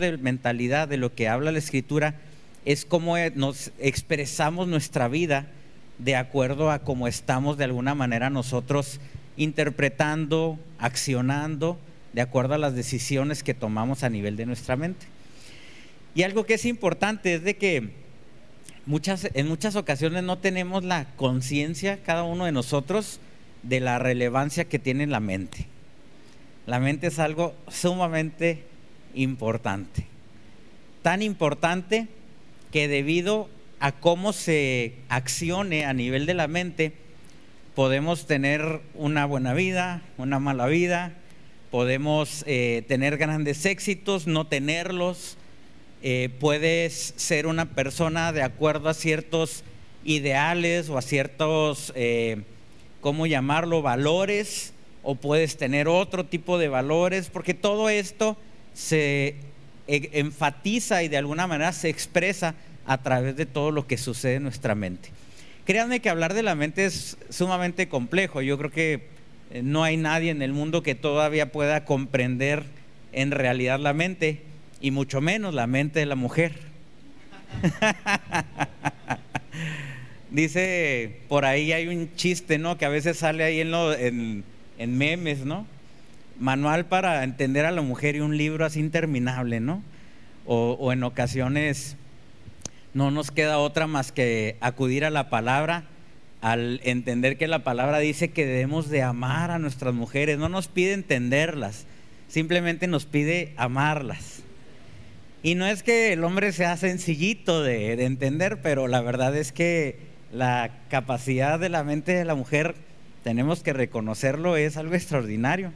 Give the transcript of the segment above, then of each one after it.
de mentalidad, de lo que habla la escritura, es cómo eh, nos expresamos nuestra vida de acuerdo a cómo estamos de alguna manera nosotros interpretando, accionando, de acuerdo a las decisiones que tomamos a nivel de nuestra mente. Y algo que es importante es de que muchas, en muchas ocasiones no tenemos la conciencia, cada uno de nosotros, de la relevancia que tiene la mente. La mente es algo sumamente importante. Tan importante que debido a cómo se accione a nivel de la mente, podemos tener una buena vida, una mala vida, podemos eh, tener grandes éxitos, no tenerlos, eh, puedes ser una persona de acuerdo a ciertos ideales o a ciertos, eh, ¿cómo llamarlo?, valores, o puedes tener otro tipo de valores, porque todo esto se enfatiza y de alguna manera se expresa a través de todo lo que sucede en nuestra mente. Créanme que hablar de la mente es sumamente complejo. Yo creo que eh, no hay nadie en el mundo que todavía pueda comprender en realidad la mente, y mucho menos la mente de la mujer. Dice, por ahí hay un chiste, ¿no? Que a veces sale ahí en, en memes, ¿no? Manual para entender a la mujer y un libro así interminable, ¿no? o en ocasiones no nos queda otra más que acudir a la palabra al entender que la palabra dice que debemos de amar a nuestras mujeres, no nos pide entenderlas, simplemente nos pide amarlas. Y no es que el hombre sea sencillito de, de, entender, pero la verdad es que la capacidad de la mente de la mujer, tenemos que reconocerlo, es algo extraordinario.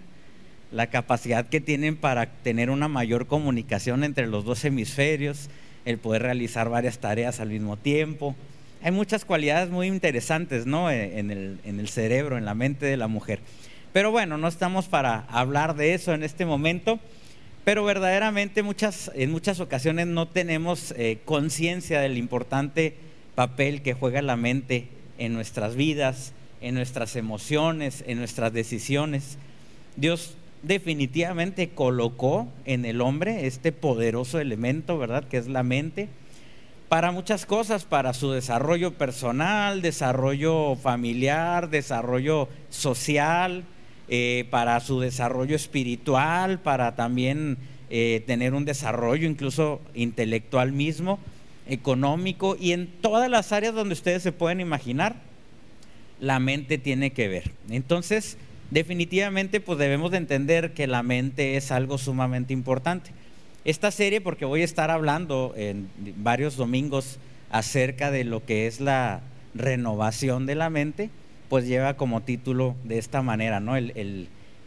La capacidad que tienen para tener una mayor comunicación entre los dos hemisferios, el poder realizar varias tareas al mismo tiempo. Hay muchas cualidades muy interesantes ¿no? Eh, en, el, en el cerebro, en la mente de la mujer. Pero bueno, no estamos para hablar de eso en este momento, pero verdaderamente muchas, en muchas ocasiones no tenemos eh, conciencia del importante papel que juega la mente en nuestras vidas, en nuestras emociones, en nuestras decisiones. Dios definitivamente colocó en el hombre este poderoso elemento, ¿verdad? Que es la mente, para muchas cosas, para su desarrollo personal, desarrollo familiar, desarrollo social, eh, para su desarrollo espiritual, para también eh, tener un desarrollo incluso intelectual mismo, económico y en todas las áreas donde ustedes se pueden imaginar, la mente tiene que ver. Entonces, definitivamente pues debemos de entender que la mente es algo sumamente importante. Esta serie, porque voy a estar hablando en varios domingos acerca de lo que es la renovación de la mente, pues lleva como título de esta manera, ¿no?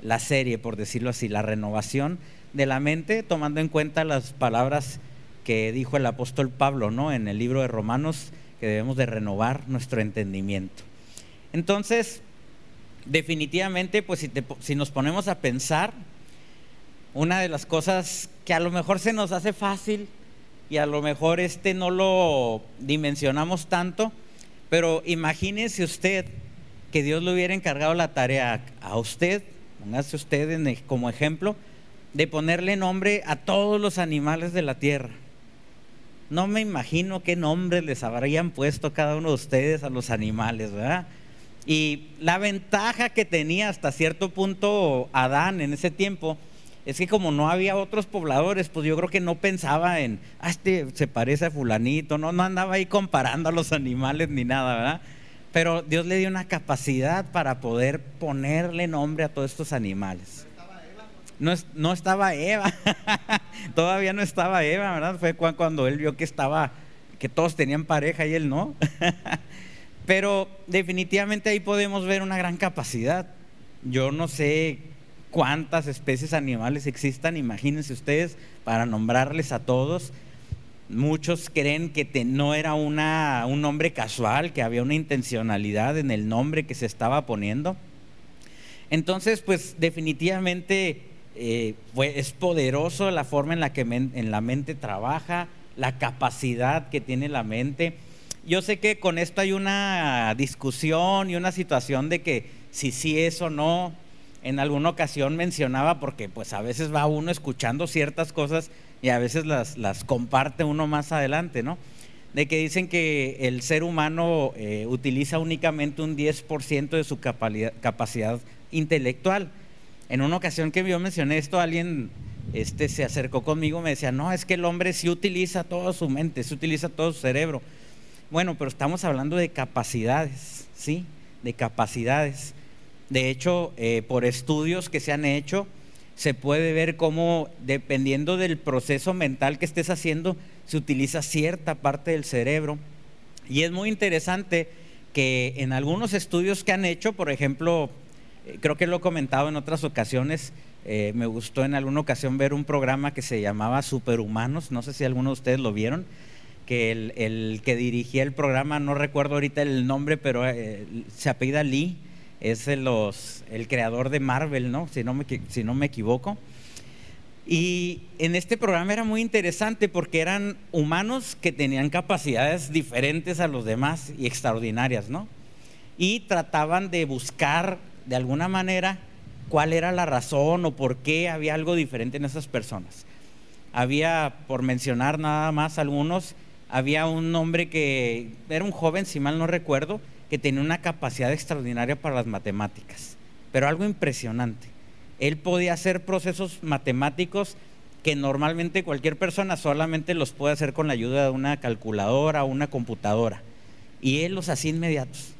la serie, por decirlo así, la renovación de la mente, tomando en cuenta las palabras que dijo el apóstol Pablo, ¿no? En el libro de Romanos, que debemos de renovar nuestro entendimiento. Entonces, definitivamente, pues si, nos ponemos a pensar, una de las cosas que a lo mejor se nos hace fácil y a lo mejor este no lo dimensionamos tanto, pero imagínese usted que Dios le hubiera encargado la tarea a usted, póngase usted como ejemplo, de ponerle nombre a todos los animales de la tierra. No me imagino qué nombre les habrían puesto cada uno de ustedes a los animales, ¿verdad? Y la ventaja que tenía hasta cierto punto Adán en ese tiempo es que como no había otros pobladores, pues yo creo que no pensaba en, ah, este se parece a fulanito, no, no andaba ahí comparando a los animales ni nada, ¿verdad? Pero Dios le dio una capacidad para poder ponerle nombre a todos estos animales. No, no estaba Eva, todavía no estaba Eva, ¿verdad? Fue cuando él vio que estaba, que todos tenían pareja y él no. Pero definitivamente ahí podemos ver una gran capacidad. Yo no sé cuántas especies animales existan, imagínense ustedes, para nombrarles a todos. Muchos creen que no era un nombre casual, que había una intencionalidad en el nombre que se estaba poniendo. Entonces, pues definitivamente eh, es poderoso la forma en la que en la mente trabaja, la capacidad que tiene la mente yo sé que con esto hay una discusión y una situación de que si sí es o no. En alguna ocasión mencionaba, porque pues a veces va uno escuchando ciertas cosas y a veces las, las comparte uno más adelante, ¿no? De que dicen que el ser humano eh, utiliza únicamente un 10% de su capacidad intelectual. En una ocasión que yo mencioné esto, alguien este, se acercó conmigo y me decía, no, es que el hombre sí utiliza toda su mente, sí utiliza todo su cerebro. Bueno, pero estamos hablando de capacidades, ¿sí? De capacidades. De hecho, eh, por estudios que se han hecho, se puede ver cómo, dependiendo del proceso mental que estés haciendo, se utiliza cierta parte del cerebro. Y es muy interesante que en algunos estudios que han hecho, por ejemplo, eh, creo que lo he comentado en otras ocasiones, eh, me gustó en alguna ocasión ver un programa que se llamaba Superhumanos, no sé si alguno de ustedes lo vieron, que el, que dirigía el programa, no recuerdo ahorita el nombre, pero eh, se apellida Lee, es el, los, el creador de Marvel, ¿no? Si no, me, si no me equivoco. Y en este programa era muy interesante porque eran humanos que tenían capacidades diferentes a los demás y extraordinarias, ¿no? Y trataban de buscar de alguna manera cuál era la razón o por qué había algo diferente en esas personas. Había, por mencionar nada más algunos, había un hombre que era un joven, si mal no recuerdo, que tenía una capacidad extraordinaria para las matemáticas, pero algo impresionante. Él podía hacer procesos matemáticos que normalmente cualquier persona solamente los puede hacer con la ayuda de una calculadora o una computadora. Y él los hacía inmediatos.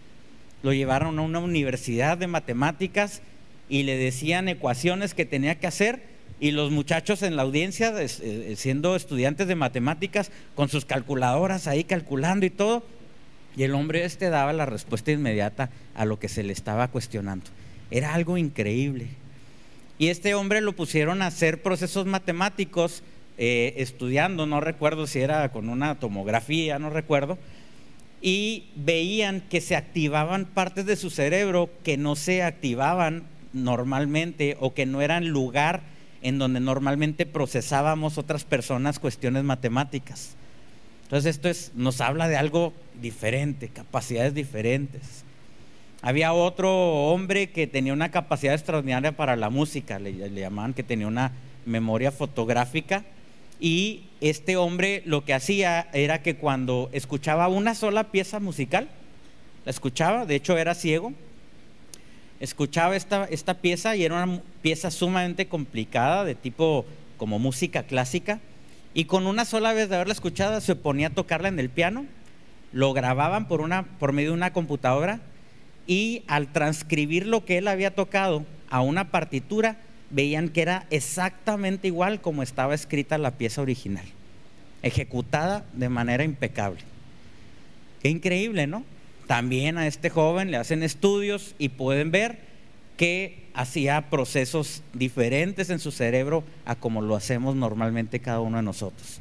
Lo llevaron a una universidad de matemáticas y le decían ecuaciones que tenía que hacer y los muchachos en la audiencia, eh, siendo estudiantes de matemáticas, con sus calculadoras ahí calculando y todo, y el hombre este daba la respuesta inmediata a lo que se le estaba cuestionando. Era algo increíble. Y este hombre lo pusieron a hacer procesos matemáticos eh, estudiando, no recuerdo si era con una tomografía, no recuerdo, y veían que se activaban partes de su cerebro que no se activaban normalmente o que no eran lugar en donde normalmente procesábamos otras personas cuestiones matemáticas. Entonces esto es, nos habla de algo diferente, capacidades diferentes. Había otro hombre que tenía una capacidad extraordinaria para la música, le, le llamaban que tenía una memoria fotográfica y este hombre lo que hacía era que cuando escuchaba una sola pieza musical, la escuchaba, de hecho era ciego, escuchaba esta, esta pieza y era una pieza sumamente complicada de tipo como música clásica y con una sola vez de haberla escuchado se ponía a tocarla en el piano, lo grababan por, una, por medio de una computadora y al transcribir lo que él había tocado a una partitura veían que era exactamente igual como estaba escrita la pieza original, ejecutada de manera impecable. Qué increíble, ¿no? También a este joven le hacen estudios y pueden ver que hacía procesos diferentes en su cerebro a como lo hacemos normalmente cada uno de nosotros.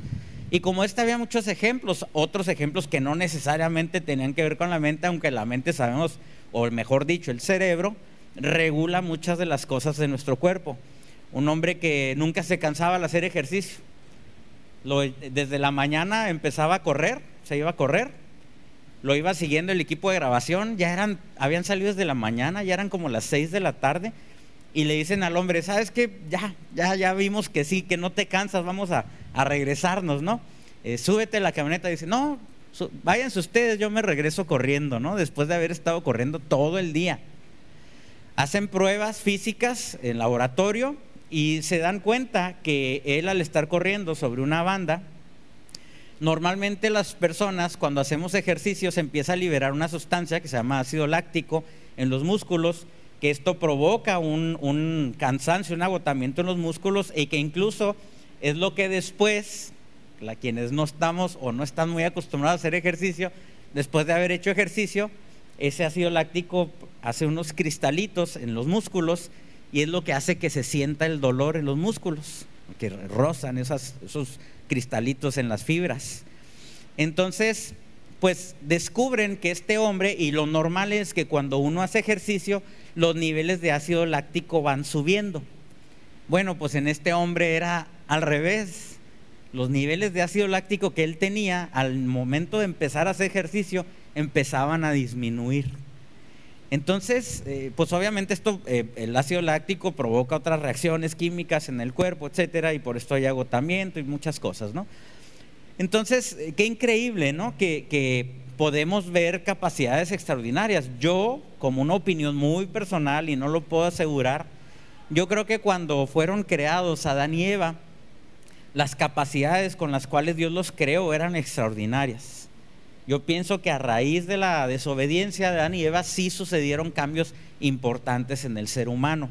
Y como este había muchos ejemplos, otros ejemplos que no necesariamente tenían que ver con la mente, aunque la mente sabemos, o mejor dicho, el cerebro, regula muchas de las cosas de nuestro cuerpo. Un hombre que nunca se cansaba al hacer ejercicio. desde la mañana empezaba a correr, se iba a correr, lo iba siguiendo el equipo de grabación, ya eran, habían salido desde la mañana, ya eran como las 6 de la tarde, y le dicen al hombre, ¿sabes qué? Ya, ya, ya vimos que sí, que no te cansas, vamos a, regresarnos, ¿no? Eh, súbete a la camioneta, dice, no, váyanse ustedes, yo me regreso corriendo, ¿no? Después de haber estado corriendo todo el día. Hacen pruebas físicas en laboratorio y se dan cuenta que él al estar corriendo sobre una banda, normalmente las personas cuando hacemos ejercicios empieza a liberar una sustancia que se llama ácido láctico en los músculos, que esto provoca un, cansancio, un agotamiento en los músculos y que incluso es lo que después, la, quienes no estamos o no están muy acostumbrados a hacer ejercicio, después de haber hecho ejercicio, ese ácido láctico hace unos cristalitos en los músculos y es lo que hace que se sienta el dolor en los músculos, que rozan esos cristalitos en las fibras. Entonces, pues descubren que este hombre, y lo normal es que cuando uno hace ejercicio, los niveles de ácido láctico van subiendo. Bueno, pues en este hombre era al revés. Los niveles de ácido láctico que él tenía al momento de empezar a hacer ejercicio empezaban a disminuir. Entonces, eh, pues obviamente esto, eh, el ácido láctico provoca otras reacciones químicas en el cuerpo, etcétera, y por esto hay agotamiento y muchas cosas, ¿no? Entonces, eh, qué increíble, ¿no? Que, que podemos ver capacidades extraordinarias. Yo, como una opinión muy personal y no lo puedo asegurar, yo creo que cuando fueron creados Adán y Eva, las capacidades con las cuales Dios los creó eran extraordinarias. Yo pienso que a raíz de la desobediencia de Adán y Eva sí sucedieron cambios importantes en el ser humano.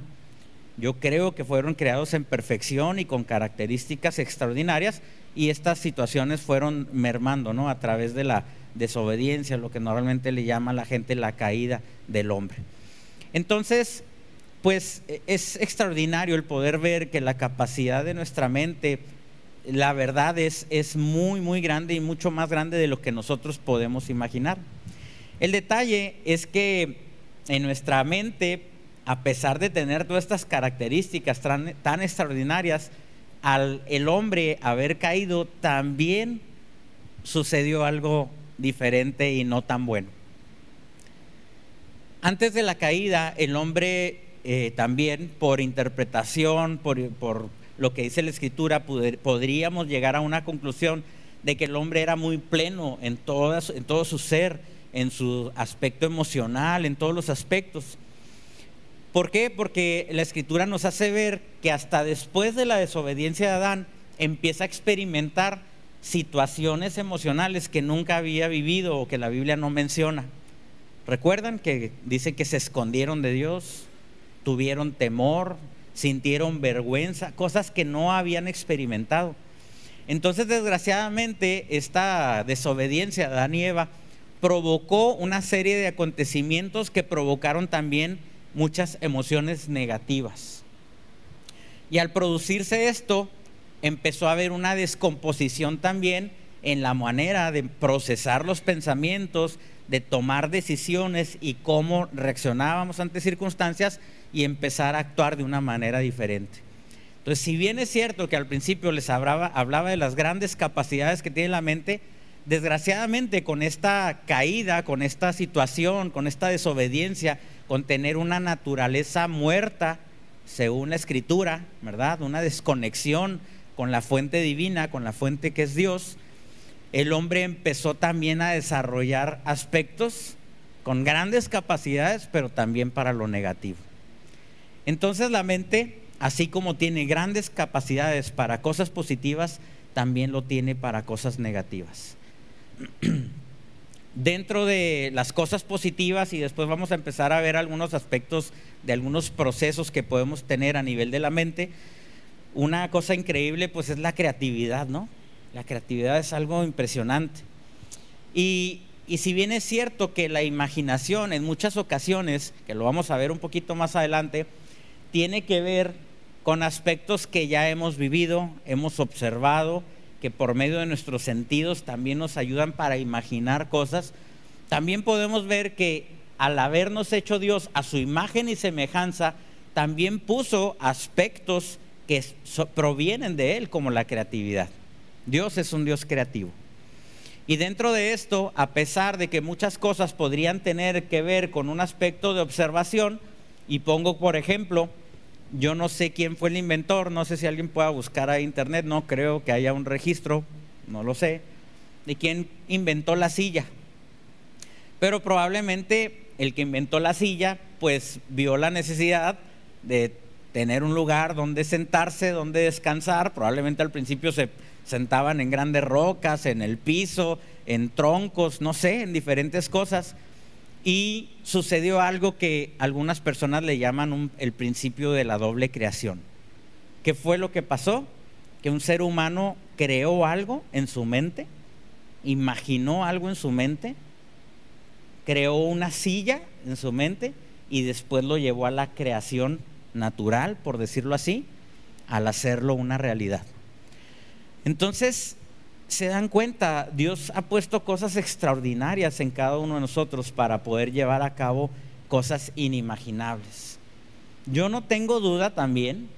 Yo creo que fueron creados en perfección y con características extraordinarias y estas situaciones fueron mermando, ¿no? A través de la desobediencia, lo que normalmente le llama a la gente la caída del hombre. Entonces, pues es extraordinario el poder ver que la capacidad de nuestra mente la verdad es, es muy, muy grande y mucho más grande de lo que nosotros podemos imaginar. El detalle es que en nuestra mente, a pesar de tener todas estas características tan, extraordinarias, al el hombre haber caído, también sucedió algo diferente y no tan bueno. Antes de la caída, el hombre eh, también, por interpretación, por lo que dice la escritura, podríamos llegar a una conclusión de que el hombre era muy pleno en, todo su ser, en su aspecto emocional, en todos los aspectos. ¿Por qué? Porque la escritura nos hace ver que hasta después de la desobediencia de Adán empieza a experimentar situaciones emocionales que nunca había vivido o que la Biblia no menciona. ¿Recuerdan que dice que se escondieron de Dios, tuvieron temor, sintieron vergüenza, cosas que no habían experimentado. Entonces, desgraciadamente, esta desobediencia de Adán y Eva provocó una serie de acontecimientos que provocaron también muchas emociones negativas. Y al producirse esto, empezó a haber una descomposición también en la manera de procesar los pensamientos, de tomar decisiones y cómo reaccionábamos ante circunstancias y empezar a actuar de una manera diferente. Entonces, si bien es cierto que al principio les hablaba, hablaba de las grandes capacidades que tiene la mente, desgraciadamente con esta caída, con esta situación, con esta desobediencia, con tener una naturaleza muerta, según la escritura, ¿verdad? Una desconexión con la fuente divina, con la fuente que es Dios, el hombre empezó también a desarrollar aspectos con grandes capacidades, pero también para lo negativo. Entonces la mente, así como tiene grandes capacidades para cosas positivas, también lo tiene para cosas negativas. Dentro de las cosas positivas, y después vamos a empezar a ver algunos aspectos de algunos procesos que podemos tener a nivel de la mente, una cosa increíble pues es la creatividad, ¿no? La creatividad es algo impresionante. Y, y, si bien es cierto que la imaginación en muchas ocasiones, que lo vamos a ver un poquito más adelante, tiene que ver con aspectos que ya hemos vivido, hemos observado, que por medio de nuestros sentidos también nos ayudan para imaginar cosas, también podemos ver que al habernos hecho Dios a su imagen y semejanza, también puso aspectos que provienen de Él, como la creatividad. Dios es un Dios creativo. Y dentro de esto, a pesar de que muchas cosas podrían tener que ver con un aspecto de observación, y pongo por ejemplo, yo no sé quién fue el inventor, no sé si alguien pueda buscar a internet, no creo que haya un registro, no lo sé, de quién inventó la silla. Pero probablemente el que inventó la silla, pues vio la necesidad de tener un lugar donde sentarse, donde descansar. Probablemente al principio se sentaban en grandes rocas, en el piso, en troncos, no sé, en diferentes cosas y sucedió algo que algunas personas le llaman el principio de la doble creación. ¿Qué fue lo que pasó? Que un ser humano creó algo en su mente, imaginó algo en su mente, creó una silla en su mente y después lo llevó a la creación natural, por decirlo así, al hacerlo una realidad. Entonces, se dan cuenta, Dios ha puesto cosas extraordinarias en cada uno de nosotros para poder llevar a cabo cosas inimaginables. Yo no tengo duda también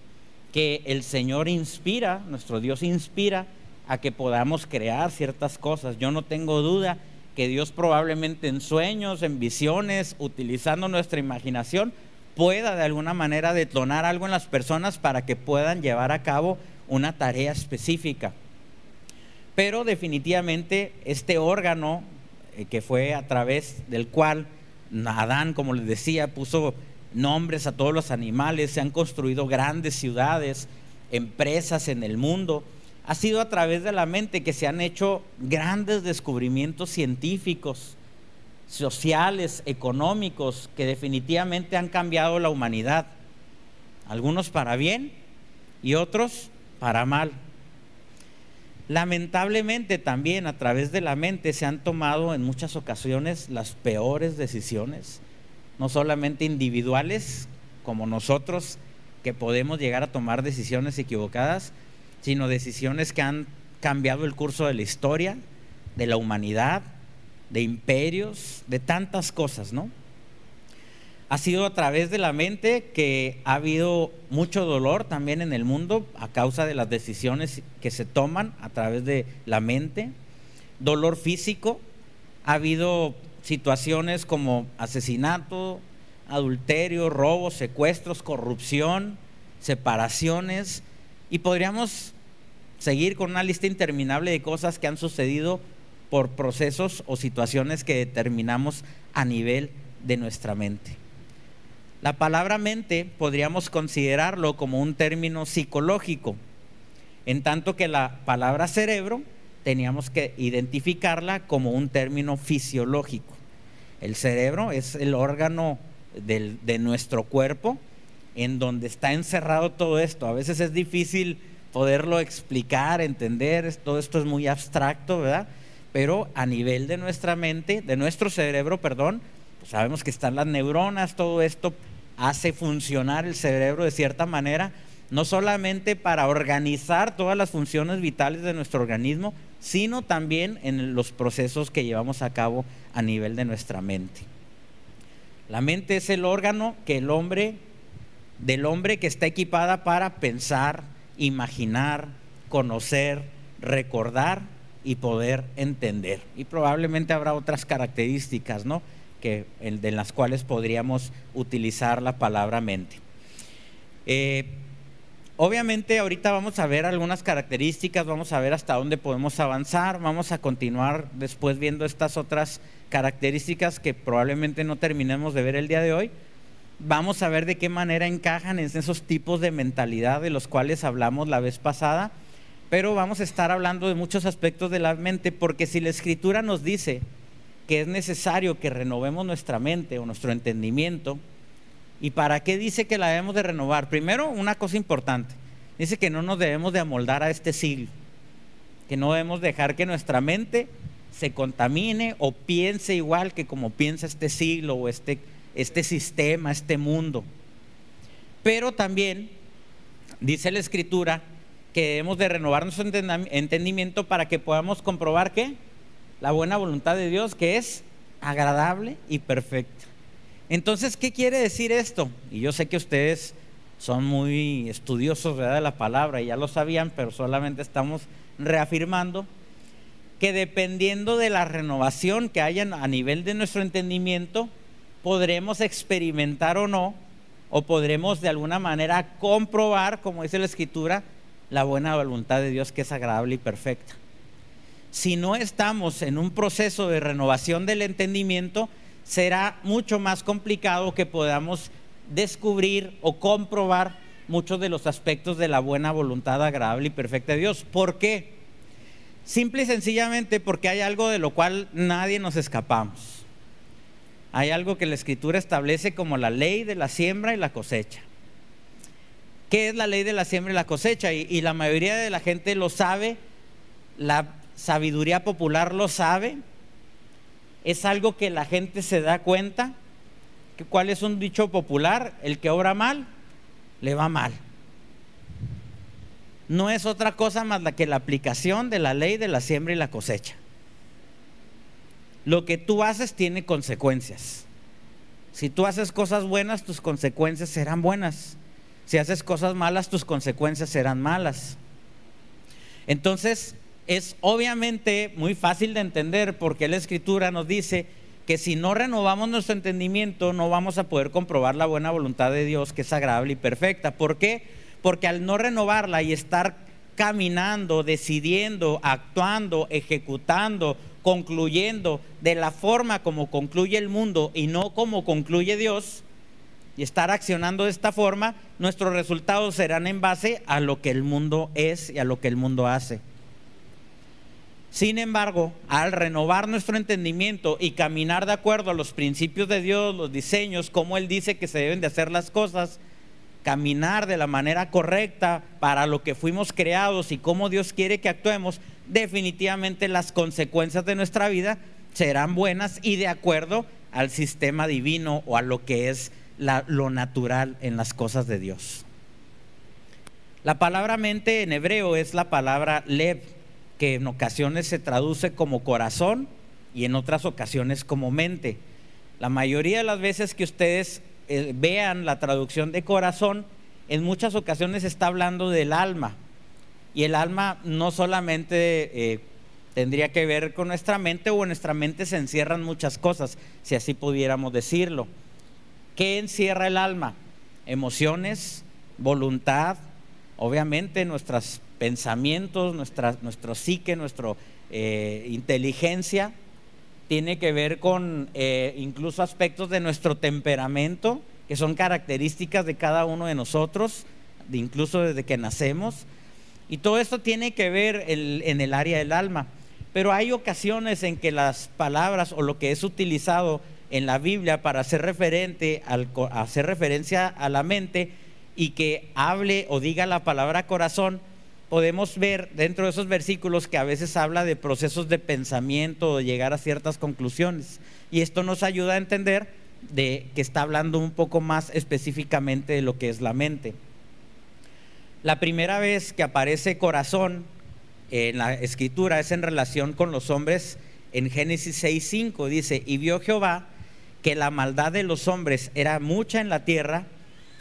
que el Señor inspira, nuestro Dios inspira a que podamos crear ciertas cosas. Yo no tengo duda que Dios probablemente en sueños, en visiones, utilizando nuestra imaginación, pueda de alguna manera detonar algo en las personas para que puedan llevar a cabo una tarea específica. Pero definitivamente este órgano eh, que fue a través del cual Adán, como les decía, puso nombres a todos los animales, se han construido grandes ciudades, empresas en el mundo, ha sido a través de la mente que se han hecho grandes descubrimientos científicos, sociales, económicos, que definitivamente han cambiado la humanidad. Algunos para bien y otros para mal. Lamentablemente también a través de la mente se han tomado en muchas ocasiones las peores decisiones, no solamente individuales como nosotros, que podemos llegar a tomar decisiones equivocadas, sino decisiones que han cambiado el curso de la historia, de la humanidad, de imperios, de tantas cosas, ¿no? Ha sido a través de la mente que ha habido mucho dolor también en el mundo a causa de las decisiones que se toman a través de la mente. Dolor físico, ha habido situaciones como asesinato, adulterio, robos, secuestros, corrupción, separaciones, y podríamos seguir con una lista interminable de cosas que han sucedido por procesos o situaciones que determinamos a nivel de nuestra mente. La palabra mente podríamos considerarlo como un término psicológico, en tanto que la palabra cerebro teníamos que identificarla como un término fisiológico. El cerebro es el órgano de nuestro cuerpo en donde está encerrado todo esto. A veces es difícil poderlo explicar, entender, todo esto es muy abstracto, ¿verdad? Pero a nivel de nuestra mente, de nuestro cerebro, perdón, pues sabemos que están las neuronas, todo esto hace funcionar el cerebro de cierta manera, no solamente para organizar todas las funciones vitales de nuestro organismo, sino también en los procesos que llevamos a cabo a nivel de nuestra mente. La mente es el órgano que el hombre del hombre que está equipada para pensar, imaginar, conocer, recordar y poder entender. Y probablemente habrá otras características, ¿no? Que, de las cuales podríamos utilizar la palabra mente. Eh, obviamente ahorita vamos a ver algunas características, vamos a ver hasta dónde podemos avanzar, vamos a continuar después viendo estas otras características que probablemente no terminemos de ver el día de hoy, vamos a ver de qué manera encajan en esos tipos de mentalidad de los cuales hablamos la vez pasada, pero vamos a estar hablando de muchos aspectos de la mente, porque si la escritura nos dice que es necesario que renovemos nuestra mente o nuestro entendimiento, ¿y para qué dice que la debemos de renovar? Primero, una cosa importante, dice que no nos debemos de amoldar a este siglo, que no debemos dejar que nuestra mente se contamine o piense igual que como piensa este siglo o este este sistema, este mundo. Pero también dice la escritura que debemos de renovar nuestro entendimiento para que podamos comprobar que la buena voluntad de Dios que es agradable y perfecta. Entonces, ¿qué quiere decir esto? Y yo sé que ustedes son muy estudiosos de la palabra y ya lo sabían, pero solamente estamos reafirmando que dependiendo de la renovación que haya a nivel de nuestro entendimiento, podremos experimentar o no, o podremos de alguna manera comprobar, como dice la escritura, la buena voluntad de Dios que es agradable y perfecta. Si no estamos en un proceso de renovación del entendimiento, será mucho más complicado que podamos descubrir o comprobar muchos de los aspectos de la buena voluntad agradable y perfecta de Dios. ¿Por qué? Simple y sencillamente porque hay algo de lo cual nadie nos escapamos hay algo que la escritura establece como la ley de la siembra y la cosecha. ¿Qué es la ley de la siembra y la cosecha? Y, la mayoría de la gente lo sabe, la sabiduría popular lo sabe, es algo que la gente se da cuenta. ¿Cuál es un dicho popular? El que obra mal, le va mal. No es otra cosa más que la aplicación de la ley de la siembra y la cosecha lo que tú haces tiene consecuencias. Si tú haces cosas buenas, tus consecuencias serán buenas. Si haces cosas malas, tus consecuencias serán malas. Entonces, es obviamente muy fácil de entender porque la escritura nos dice que si no renovamos nuestro entendimiento no vamos a poder comprobar la buena voluntad de Dios que es agradable y perfecta. ¿Por qué? Porque al no renovarla y estar caminando, decidiendo, actuando, ejecutando, concluyendo de la forma como concluye el mundo y no como concluye Dios, y estar accionando de esta forma, nuestros resultados serán en base a lo que el mundo es y a lo que el mundo hace. Sin embargo, al renovar nuestro entendimiento y caminar de acuerdo a los principios de Dios, los diseños, como Él dice que se deben de hacer las cosas, caminar de la manera correcta para lo que fuimos creados y cómo Dios quiere que actuemos, definitivamente las consecuencias de nuestra vida serán buenas y de acuerdo al sistema divino o a lo que es lo natural en las cosas de Dios. La palabra mente en hebreo es la palabra lev, que en ocasiones se traduce como corazón y en otras ocasiones como mente. La mayoría de las veces que ustedes eh, vean la traducción de corazón, en muchas ocasiones está hablando del alma. Y el alma no solamente eh, tendría que ver con nuestra mente o en nuestra mente se encierran muchas cosas, si así pudiéramos decirlo. ¿Qué encierra el alma? Emociones, voluntad, obviamente nuestros pensamientos, nuestra, nuestro psique, nuestra eh, inteligencia, tiene que ver con eh, incluso aspectos de nuestro temperamento, que son características de cada uno de nosotros, incluso desde que nacemos. Y todo esto tiene que ver en el área del alma. Pero hay ocasiones en que las palabras o lo que es utilizado en la Biblia para hacer, referente al, hacer referencia a la mente y que hable o diga la palabra corazón, podemos ver dentro de esos versículos que a veces habla de procesos de pensamiento o de llegar a ciertas conclusiones. Y esto nos ayuda a entender de que está hablando un poco más específicamente de lo que es la mente. La primera vez que aparece corazón en la escritura es en relación con los hombres en Génesis 6:5 dice, "Y vio Jehová que la maldad de los hombres era mucha en la tierra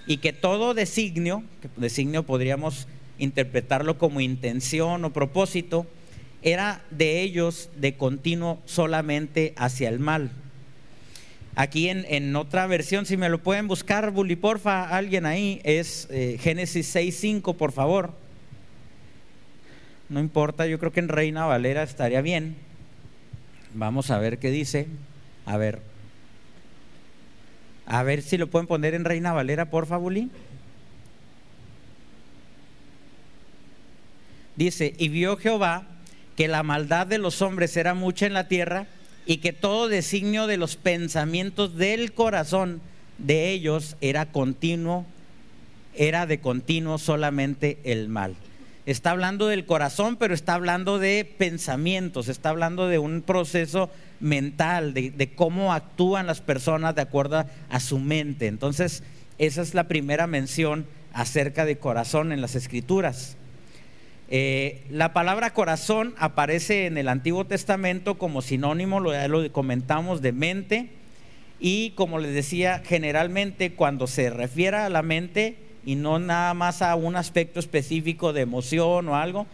y que todo designio, que designio podríamos interpretarlo como intención o propósito, era de ellos de continuo solamente hacia el mal. Aquí en, otra versión, si me lo pueden buscar, Bully, porfa, alguien ahí, es eh, Génesis 6.5, por favor. No importa, yo creo que en Reina Valera estaría bien. Vamos a ver qué dice. A ver. A ver si lo pueden poner en Reina Valera, por favor. Dice, y vio Jehová que la maldad de los hombres era mucha en la tierra y que todo designio de los pensamientos del corazón de ellos era continuo, era de continuo solamente el mal. Está hablando del corazón, pero está hablando de pensamientos, está hablando de un proceso mental, de, cómo actúan las personas de acuerdo a su mente. Entonces, esa es la primera mención acerca de corazón en las escrituras. Eh, la palabra corazón aparece en el Antiguo Testamento como sinónimo, lo, ya lo comentamos, de mente. Y como les decía, generalmente cuando se refiere a la mente y no nada más a un aspecto específico de emoción o algo,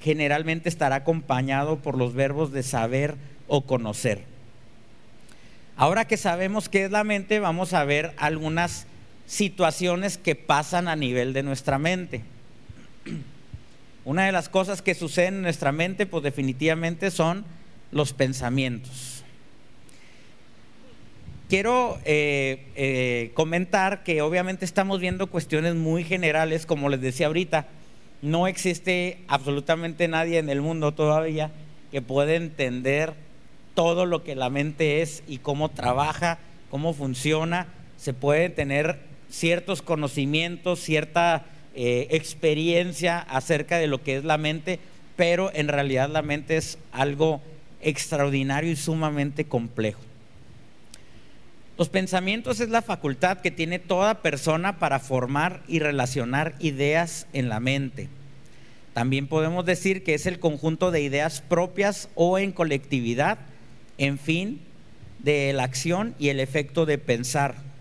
generalmente estará acompañado por los verbos de saber o conocer. Ahora que sabemos qué es la mente, vamos a ver algunas situaciones que pasan a nivel de nuestra mente. Una de las cosas que suceden en nuestra mente, pues definitivamente son los pensamientos. Quiero eh, eh, comentar que obviamente estamos viendo cuestiones muy generales, como les decía ahorita, no existe absolutamente nadie en el mundo todavía que pueda entender todo lo que la mente es y cómo trabaja, cómo funciona. Se puede tener ciertos conocimientos, cierta eh, experiencia acerca de lo que es la mente, pero en realidad la mente es algo extraordinario y sumamente complejo. Los pensamientos es la facultad que tiene toda persona para formar y relacionar ideas en la mente. También podemos decir que es el conjunto de ideas propias o en colectividad, en fin, de la acción y el efecto de pensar.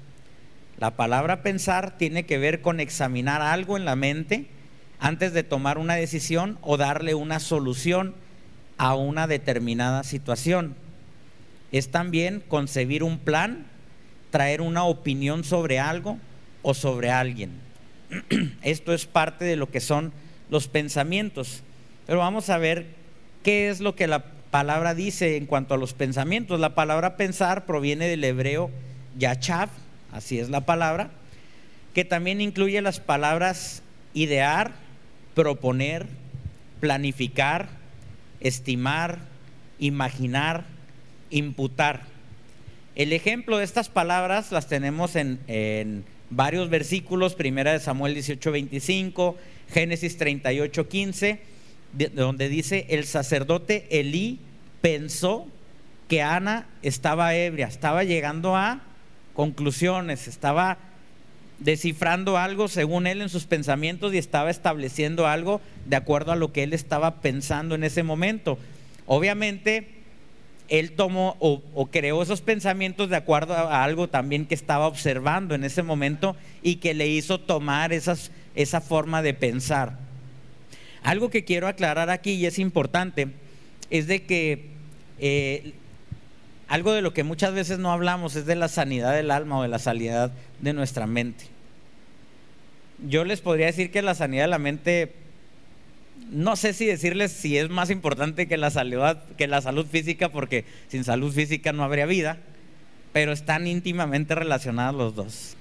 La palabra pensar tiene que ver con examinar algo en la mente antes de tomar una decisión o darle una solución a una determinada situación. Es también concebir un plan, traer una opinión sobre algo o sobre alguien. Esto es parte de lo que son los pensamientos. Pero vamos a ver qué es lo que la palabra dice en cuanto a los pensamientos. La palabra pensar proviene del hebreo yachav, así es la palabra, que también incluye las palabras idear, proponer, planificar, estimar, imaginar, imputar. El ejemplo de estas palabras las tenemos en, varios versículos, primera de Samuel 18, 25, Génesis 38, 15, donde dice, el sacerdote Elí pensó que Ana estaba ebria, estaba llegando a conclusiones, estaba descifrando algo según él en sus pensamientos y estaba estableciendo algo de acuerdo a lo que él estaba pensando en ese momento. Obviamente, él tomó o, creó esos pensamientos de acuerdo a, algo también que estaba observando en ese momento y que le hizo tomar esa forma de pensar. Algo que quiero aclarar aquí y es importante es de que eh, algo de lo que muchas veces no hablamos es de la sanidad del alma o de la sanidad de nuestra mente. Yo les podría decir que la sanidad de la mente, no sé si decirles si es más importante que la salud, que la salud física, porque sin salud física no habría vida, pero están íntimamente relacionados los dos.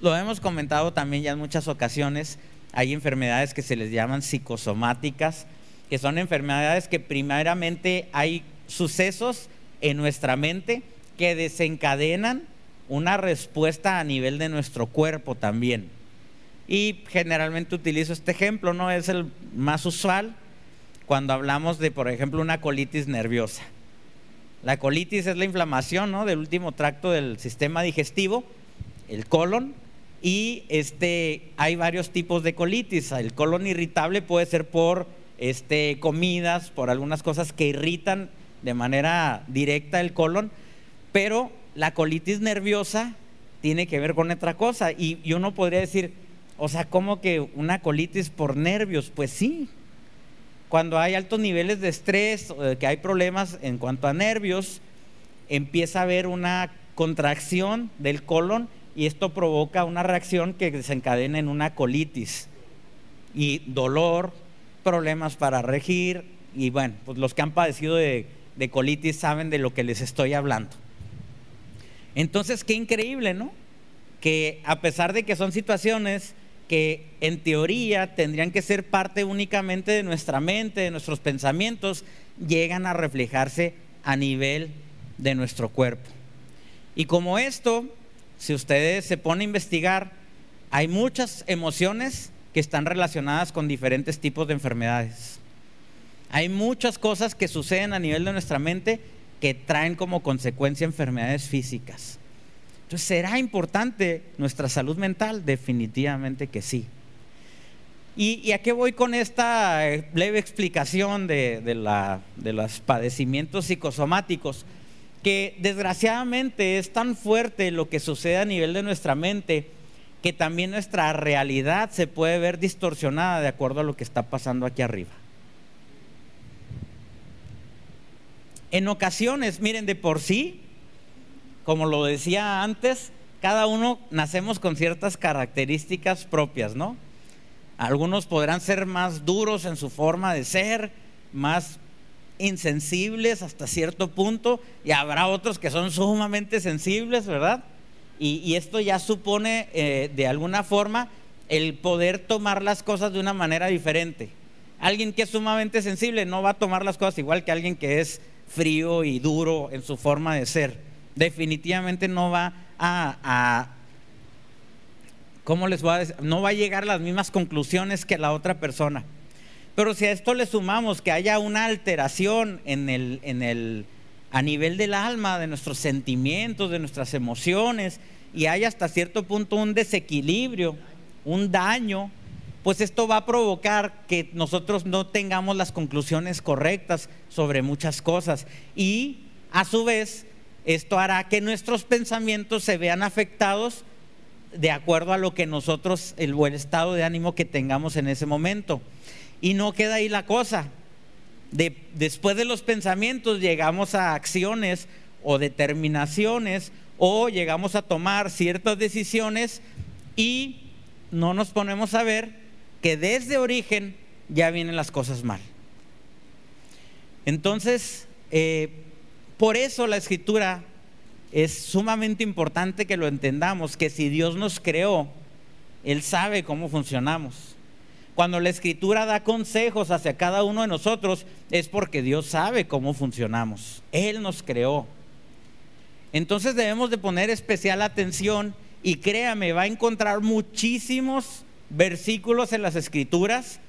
Lo hemos comentado también ya en muchas ocasiones, hay enfermedades que se les llaman psicosomáticas, que son enfermedades que primeramente hay sucesos en nuestra mente que desencadenan una respuesta a nivel de nuestro cuerpo también. Y generalmente utilizo este ejemplo, ¿no? Es el más usual cuando hablamos de, por ejemplo, una colitis nerviosa. La colitis es la inflamación, ¿no? Del último tracto del sistema digestivo, el colon, y este, hay varios tipos de colitis. El colon irritable puede ser por este, comidas, por algunas cosas que irritan de manera directa el colon, pero la colitis nerviosa tiene que ver con otra cosa. Y, uno podría decir, o sea, ¿cómo que una colitis por nervios? Pues sí. Cuando hay altos niveles de estrés, que hay problemas en cuanto a nervios, empieza a haber una contracción del colon y esto provoca una reacción que desencadena en una colitis y dolor, problemas para regir y bueno, pues los que han padecido de de colitis saben de lo que les estoy hablando. Entonces, qué increíble, ¿no? Que a pesar de que son situaciones que en teoría tendrían que ser parte únicamente de nuestra mente, de nuestros pensamientos, llegan a reflejarse a nivel de nuestro cuerpo. Y como esto, si ustedes se ponen a investigar, hay muchas emociones que están relacionadas con diferentes tipos de enfermedades. Hay muchas cosas que suceden a nivel de nuestra mente que traen como consecuencia enfermedades físicas. Entonces, ¿será importante nuestra salud mental? Definitivamente que sí. ¿Y, a qué voy con esta eh, leve explicación de, de los padecimientos psicosomáticos? Que desgraciadamente es tan fuerte lo que sucede a nivel de nuestra mente que también nuestra realidad se puede ver distorsionada de acuerdo a lo que está pasando aquí arriba. En ocasiones, miren, de por sí, como lo decía antes, cada uno nacemos con ciertas características propias, ¿no? Algunos podrán ser más duros en su forma de ser, más insensibles hasta cierto punto, y habrá otros que son sumamente sensibles, ¿verdad? Y, esto ya supone eh, de alguna forma el poder tomar las cosas de una manera diferente. Alguien que es sumamente sensible no va a tomar las cosas igual que alguien que es frío y duro en su forma de ser. Definitivamente no va a, ¿cómo les voy a decir? No va a llegar a las mismas conclusiones que la otra persona. Pero si a esto le sumamos que haya una alteración en el, en el, a nivel del alma, de nuestros sentimientos, de nuestras emociones, y haya hasta cierto punto un desequilibrio, un daño, pues esto va a provocar que nosotros no tengamos las conclusiones correctas sobre muchas cosas. Y a su vez, esto hará que nuestros pensamientos se vean afectados de acuerdo a lo que nosotros, el buen estado de ánimo que tengamos en ese momento. Y no queda ahí la cosa. después de los pensamientos llegamos a acciones o determinaciones o llegamos a tomar ciertas decisiones y no nos ponemos a ver que desde origen ya vienen las cosas mal. Entonces, eh, por eso la escritura es sumamente importante que lo entendamos, que si Dios nos creó, Él sabe cómo funcionamos. Cuando la escritura da consejos hacia cada uno de nosotros, es porque Dios sabe cómo funcionamos. Él nos creó. Entonces debemos de poner especial atención y créame, va a encontrar muchísimos versículos en las escrituras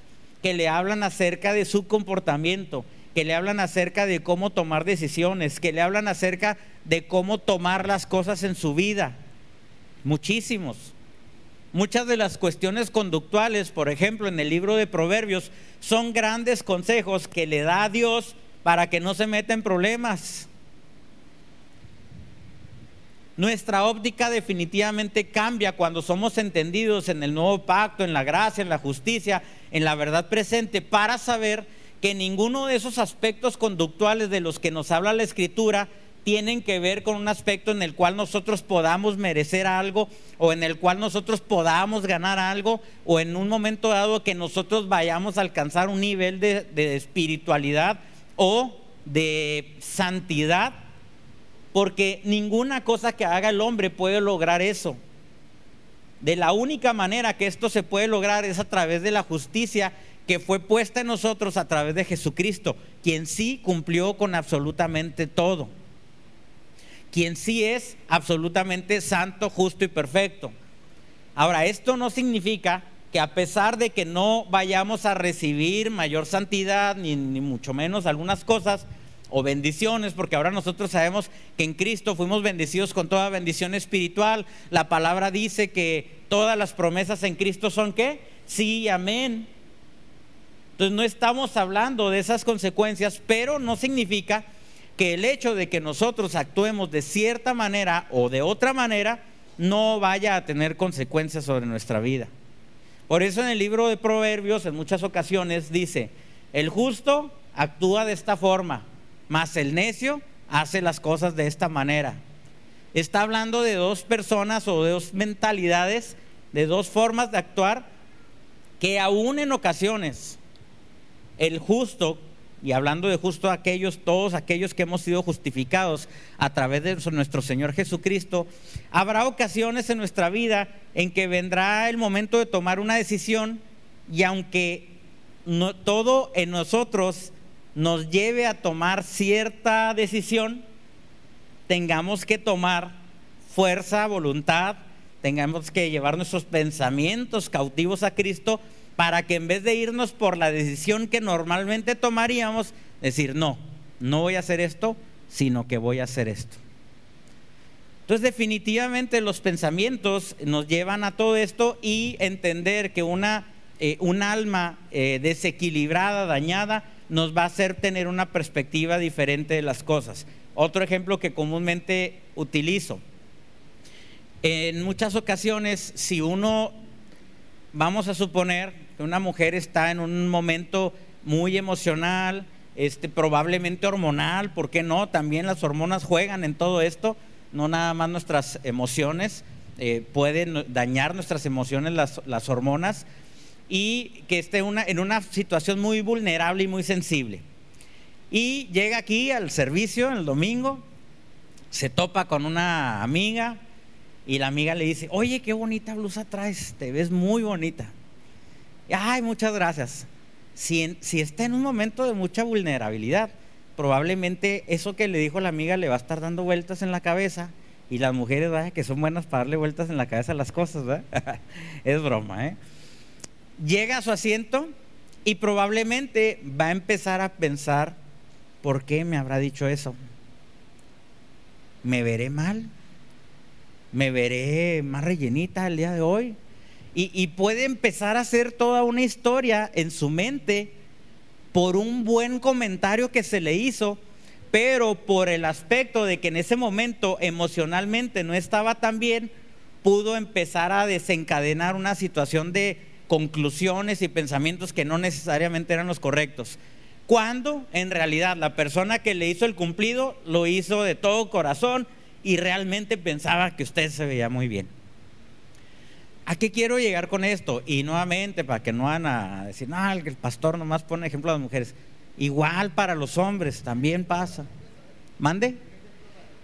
que le hablan acerca de su comportamiento, que le hablan acerca de cómo tomar decisiones, que le hablan acerca de cómo tomar las cosas en su vida. Muchísimos. Muchas de las cuestiones conductuales, por ejemplo, en el libro de Proverbios, son grandes consejos que le da a Dios para que no se meta en problemas. Nuestra óptica definitivamente cambia cuando somos entendidos en el nuevo pacto, en la gracia, en la justicia, en la verdad presente, para saber que ninguno de esos aspectos conductuales de los que nos habla la Escritura tienen que ver con un aspecto en el cual nosotros podamos merecer algo o en el cual nosotros podamos ganar algo o en un momento dado que nosotros vayamos a alcanzar un nivel de, de espiritualidad o de santidad porque ninguna cosa que haga el hombre puede lograr eso. De la única manera que esto se puede lograr es a través de la justicia que fue puesta en nosotros a través de Jesucristo, quien sí cumplió con absolutamente todo. Quien sí es absolutamente santo, justo y perfecto. Ahora, esto no significa que a pesar de que no vayamos a recibir mayor santidad, ni, ni mucho menos algunas cosas, o bendiciones, porque ahora nosotros sabemos que en Cristo fuimos bendecidos con toda bendición espiritual. La palabra dice que todas las promesas en Cristo son qué? Sí, amén. Entonces no estamos hablando de esas consecuencias, pero no significa que el hecho de que nosotros actuemos de cierta manera o de otra manera no vaya a tener consecuencias sobre nuestra vida. Por eso en el libro de Proverbios en muchas ocasiones dice, el justo actúa de esta forma, mas el necio hace las cosas de esta manera. Está hablando de dos personas o de dos mentalidades, de dos formas de actuar que aún en ocasiones el justo, y hablando de justo aquellos, todos aquellos que hemos sido justificados a través de nuestro Señor Jesucristo, habrá ocasiones en nuestra vida en que vendrá el momento de tomar una decisión y aunque no, todo en nosotros nos lleve a tomar cierta decisión, tengamos que tomar fuerza, voluntad, tengamos que llevar nuestros pensamientos cautivos a Cristo para que en vez de irnos por la decisión que normalmente tomaríamos, decir, no, no voy a hacer esto, sino que voy a hacer esto. Entonces definitivamente los pensamientos nos llevan a todo esto y entender que una, eh, un alma eh, desequilibrada, dañada, nos va a hacer tener una perspectiva diferente de las cosas. Otro ejemplo que comúnmente utilizo. En muchas ocasiones, si uno, vamos a suponer que una mujer está en un momento muy emocional, este, probablemente hormonal, ¿por qué no? También las hormonas juegan en todo esto, no nada más nuestras emociones, eh, pueden dañar nuestras emociones las, las hormonas y que esté en una situación muy vulnerable y muy sensible. Y llega aquí al servicio el domingo, se topa con una amiga y la amiga le dice, oye, qué bonita blusa traes, te ves muy bonita. Ay, muchas gracias. Si, si está en un momento de mucha vulnerabilidad, probablemente eso que le dijo la amiga le va a estar dando vueltas en la cabeza y las mujeres, vaya, que son buenas para darle vueltas en la cabeza a las cosas, ¿verdad? es broma, ¿eh? Llega a su asiento y probablemente va a empezar a pensar, ¿por qué me habrá dicho eso? ¿Me veré mal? ¿Me veré más rellenita el día de hoy? Y, puede empezar a hacer toda una historia en su mente por un buen comentario que se le hizo, pero por el aspecto de que en ese momento emocionalmente no estaba tan bien, pudo empezar a desencadenar una situación de conclusiones y pensamientos que no necesariamente eran los correctos. Cuando en realidad la persona que le hizo el cumplido lo hizo de todo corazón y realmente pensaba que usted se veía muy bien. ¿A qué quiero llegar con esto? Y nuevamente, para que no van a decir, no, el pastor nomás pone ejemplo a las mujeres. Igual para los hombres también pasa. Mande.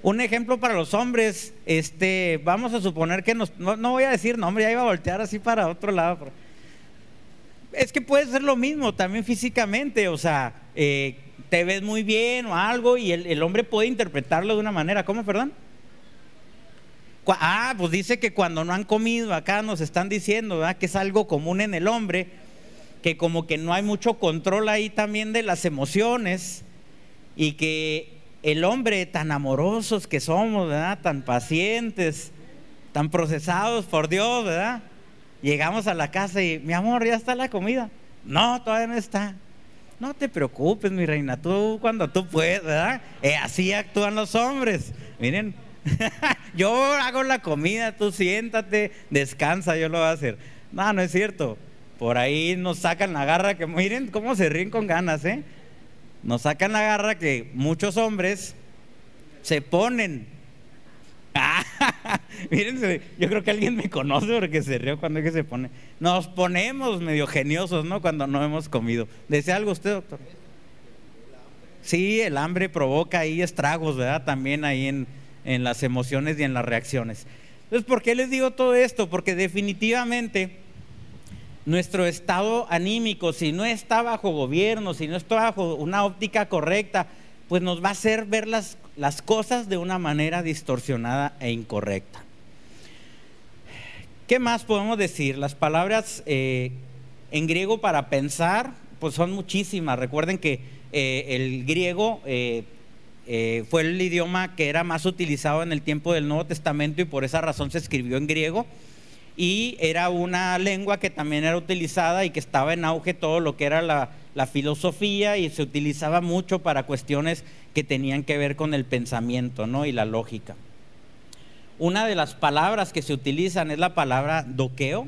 Un ejemplo para los hombres, este, vamos a suponer que nos, no, voy a decir nombre, ya iba a voltear así para otro lado. Es que puede ser lo mismo también físicamente, o sea, eh, te ves muy bien o algo y el, el hombre puede interpretarlo de una manera. ¿Cómo, perdón? Ah, pues dice que cuando no han comido, acá nos están diciendo, ¿verdad? Que es algo común en el hombre, que como que no hay mucho control ahí también de las emociones y que el hombre tan amorosos que somos, ¿verdad? Tan pacientes, tan procesados por Dios, ¿verdad? Llegamos a la casa y, mi amor, ya está la comida. No, todavía no está. No te preocupes, mi reina, tú cuando tú puedes, ¿verdad? Eh, así actúan los hombres. Miren, yo hago la comida, tú siéntate, descansa, yo lo voy a hacer. No, no es cierto. Por ahí nos sacan la garra que miren cómo se ríen con ganas, ¿eh? Nos sacan la garra que muchos hombres se ponen. miren, yo creo que alguien me conoce porque se rió cuando es que se pone. Nos ponemos medio geniosos, ¿no? Cuando no hemos comido. ¿Desea algo usted, doctor? Sí, el hambre provoca ahí estragos, ¿verdad? También ahí en, en las emociones y en las reacciones. Entonces, ¿por qué les digo todo esto? Porque definitivamente nuestro estado anímico, si no está bajo gobierno, si no está bajo una óptica correcta, pues nos va a hacer ver las, las cosas de una manera distorsionada e incorrecta. ¿Qué más podemos decir? Las palabras eh, en griego para pensar, pues son muchísimas. Recuerden que eh, el griego eh, fue el idioma que era más utilizado en el tiempo del Nuevo Testamento y por esa razón se escribió en griego. Y era una lengua que también era utilizada y que estaba en auge todo lo que era la, la filosofía y se utilizaba mucho para cuestiones que tenían que ver con el pensamiento ¿no? y la lógica. Una de las palabras que se utilizan es la palabra doqueo,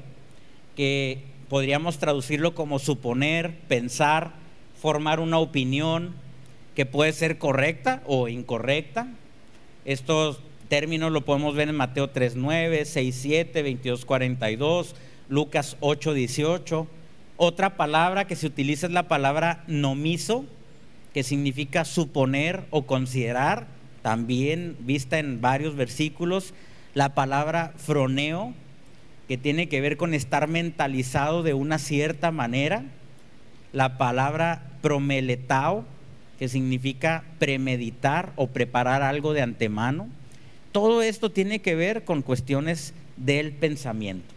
que podríamos traducirlo como suponer, pensar, formar una opinión, que puede ser correcta o incorrecta. Estos términos lo podemos ver en Mateo 3.9, 6.7, 22.42, Lucas 8.18. Otra palabra que se utiliza es la palabra nomiso, que significa suponer o considerar, también vista en varios versículos. La palabra froneo, que tiene que ver con estar mentalizado de una cierta manera. La palabra promeletao, que significa premeditar o preparar algo de antemano. Todo esto tiene que ver con cuestiones del pensamiento.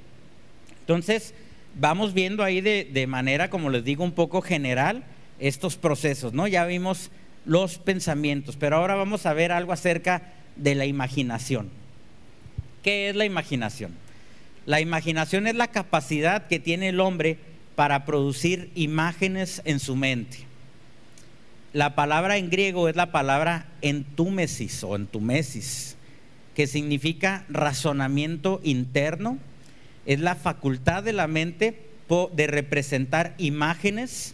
Entonces, vamos viendo ahí de, manera, como les digo, un poco general estos procesos, ¿no? Ya vimos los pensamientos, pero ahora vamos a ver algo acerca de la imaginación. ¿Qué es la imaginación? La imaginación es la capacidad que tiene el hombre para producir imágenes en su mente. La palabra en griego es la palabra entúmesis o entumesis, que significa razonamiento interno. Es la facultad de la mente de representar imágenes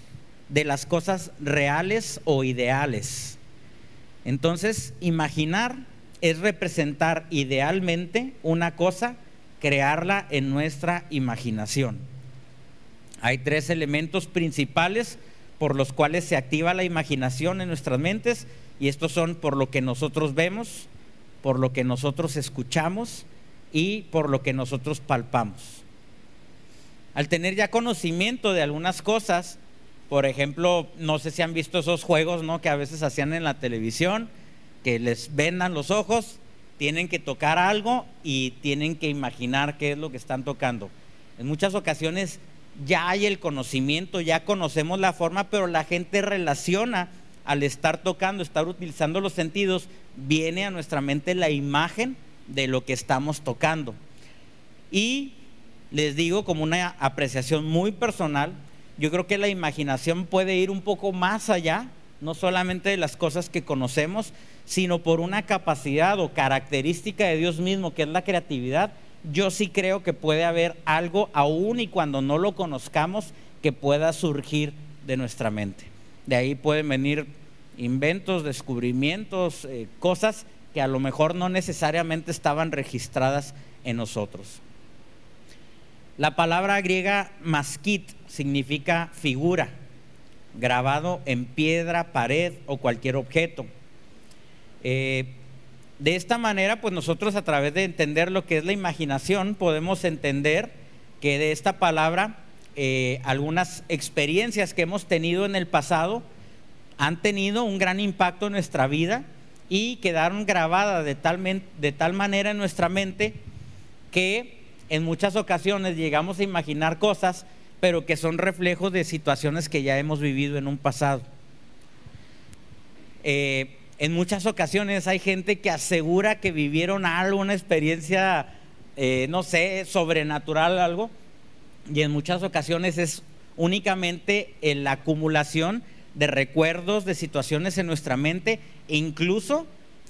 de las cosas reales o ideales. Entonces, imaginar es representar idealmente una cosa, crearla en nuestra imaginación. Hay tres elementos principales por los cuales se activa la imaginación en nuestras mentes y estos son por lo que nosotros vemos, por lo que nosotros escuchamos y por lo que nosotros palpamos. Al tener ya conocimiento de algunas cosas, por ejemplo, no sé si han visto esos juegos ¿no? que a veces hacían en la televisión, que les vendan los ojos, tienen que tocar algo y tienen que imaginar qué es lo que están tocando. En muchas ocasiones ya hay el conocimiento, ya conocemos la forma, pero la gente relaciona al estar tocando, estar utilizando los sentidos, viene a nuestra mente la imagen de lo que estamos tocando. Y les digo como una apreciación muy personal, yo creo que la imaginación puede ir un poco más allá, no solamente de las cosas que conocemos, sino por una capacidad o característica de Dios mismo, que es la creatividad, yo sí creo que puede haber algo, aún y cuando no lo conozcamos, que pueda surgir de nuestra mente. De ahí pueden venir inventos, descubrimientos, eh, cosas que a lo mejor no necesariamente estaban registradas en nosotros. La palabra griega maskit significa figura, grabado en piedra, pared o cualquier objeto. Eh, de esta manera, pues nosotros a través de entender lo que es la imaginación, podemos entender que de esta palabra eh, algunas experiencias que hemos tenido en el pasado han tenido un gran impacto en nuestra vida y quedaron grabadas de tal, de tal manera en nuestra mente que en muchas ocasiones llegamos a imaginar cosas, pero que son reflejos de situaciones que ya hemos vivido en un pasado. Eh, en muchas ocasiones hay gente que asegura que vivieron algo, una experiencia, eh, no sé, sobrenatural, algo, y en muchas ocasiones es únicamente la acumulación de recuerdos, de situaciones en nuestra mente, incluso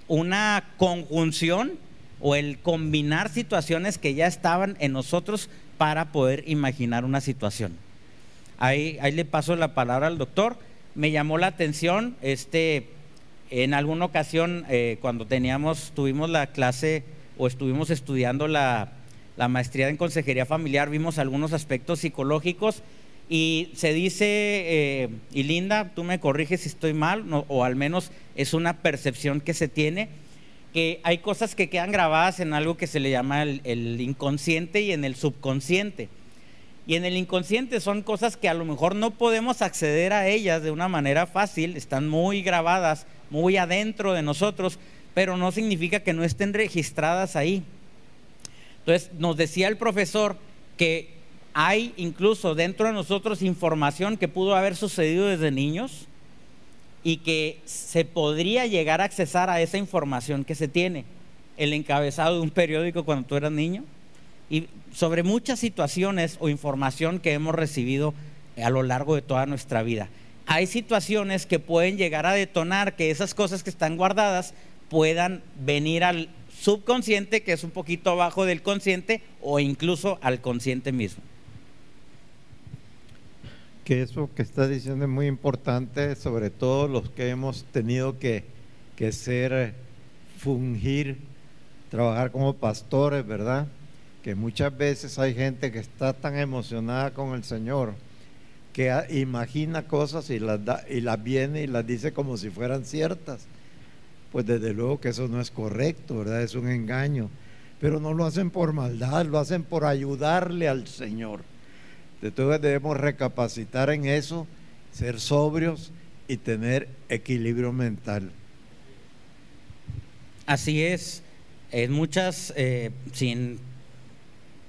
una conjunción o el combinar situaciones que ya estaban en nosotros para poder imaginar una situación. Ahí, ahí le paso la palabra al doctor. Me llamó la atención, este, en alguna ocasión eh, cuando teníamos, tuvimos la clase o estuvimos estudiando la, la maestría en consejería familiar, vimos algunos aspectos psicológicos y se dice, eh, y Linda, tú me corriges si estoy mal, o al menos es una percepción que se tiene, que hay cosas que quedan grabadas en algo que se le llama el, inconsciente y en el subconsciente. Y en el inconsciente son cosas que a lo mejor no podemos acceder a ellas de una manera fácil, están muy grabadas, muy adentro de nosotros, pero no significa que no estén registradas ahí. Entonces, nos decía el profesor que hay incluso dentro de nosotros información que pudo haber sucedido desde niños y que se podría llegar a accesar a esa información que se tiene. El encabezado de un periódico cuando tú eras niño y sobre muchas situaciones o información que hemos recibido a lo largo de toda nuestra vida. Hay situaciones que pueden llegar a detonar que esas cosas que están guardadas puedan venir al subconsciente, que es un poquito abajo del consciente, o incluso al consciente mismo que eso que está diciendo es muy importante, sobre todo los que hemos tenido que, que ser, fungir, trabajar como pastores, ¿verdad? Que muchas veces hay gente que está tan emocionada con el Señor que imagina cosas y las, da, y las viene y las dice como si fueran ciertas. Pues desde luego que eso no es correcto, ¿verdad? Es un engaño. Pero no lo hacen por maldad, lo hacen por ayudarle al Señor. Entonces debemos recapacitar en eso, ser sobrios y tener equilibrio mental. Así es, en muchas, eh, sin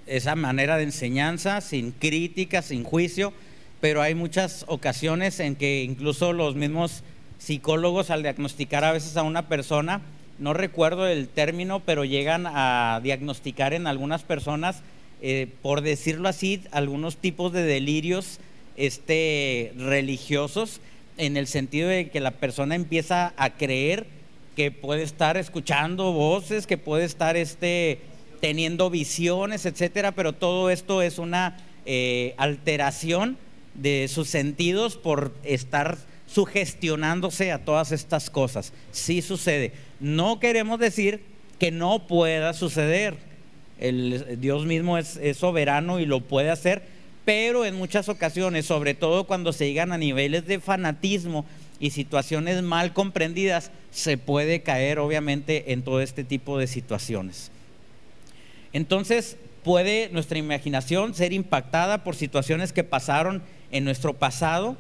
esa manera de enseñanza, sin crítica, sin juicio, pero hay muchas ocasiones en que incluso los mismos psicólogos al diagnosticar a veces a una persona, no recuerdo el término, pero llegan a diagnosticar en algunas personas eh, por decirlo así, algunos tipos de delirios este, religiosos, en el sentido de que la persona empieza a creer que puede estar escuchando voces, que puede estar este, teniendo visiones, etcétera, pero todo esto es una eh, alteración de sus sentidos por estar sugestionándose a todas estas cosas. Sí sucede. No queremos decir que no pueda suceder el, Dios mismo es, soberano y lo puede hacer, pero en muchas ocasiones, sobre todo cuando se llegan a niveles de fanatismo y situaciones mal comprendidas, se puede caer obviamente en todo este tipo de situaciones. Entonces, puede nuestra imaginación ser impactada por situaciones que pasaron en nuestro pasado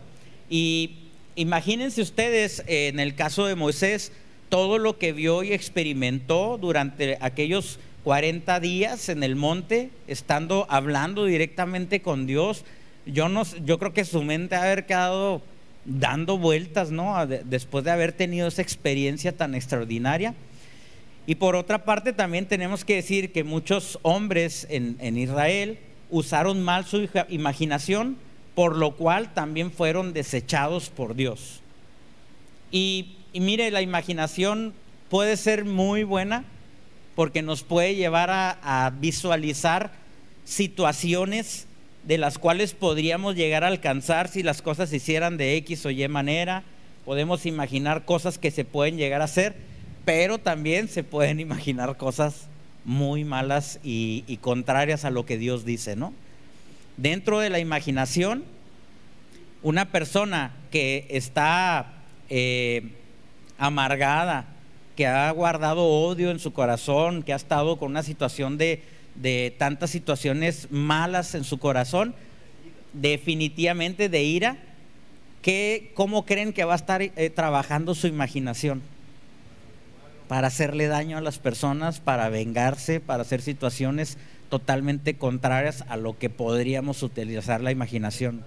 y imagínense ustedes en el caso de Moisés todo lo que vio y experimentó durante aquellos 40 días en el monte, estando hablando directamente con Dios. Yo, no, yo creo que su mente ha haber quedado dando vueltas, ¿no? Después de haber tenido esa experiencia tan extraordinaria. Y por otra parte, también tenemos que decir que muchos hombres en, Israel usaron mal su imaginación, por lo cual también fueron desechados por Dios. Y mire, la imaginación puede ser muy buena, porque nos puede llevar a, visualizar situaciones de las cuales podríamos llegar a alcanzar si las cosas se hicieran de X o Y manera. Podemos imaginar cosas que se pueden llegar a hacer, pero también se pueden imaginar cosas muy malas y, contrarias a lo que Dios dice, ¿no? Dentro de la imaginación, una persona que está eh, amargada, que ha guardado odio en su corazón, que ha estado con una situación de, de tantas situaciones malas en su corazón, definitivamente de ira, que, ¿cómo creen que va a estar eh, trabajando su imaginación? Para hacerle daño a las personas, para vengarse, para hacer situaciones totalmente contrarias a lo que podríamos utilizar la imaginación.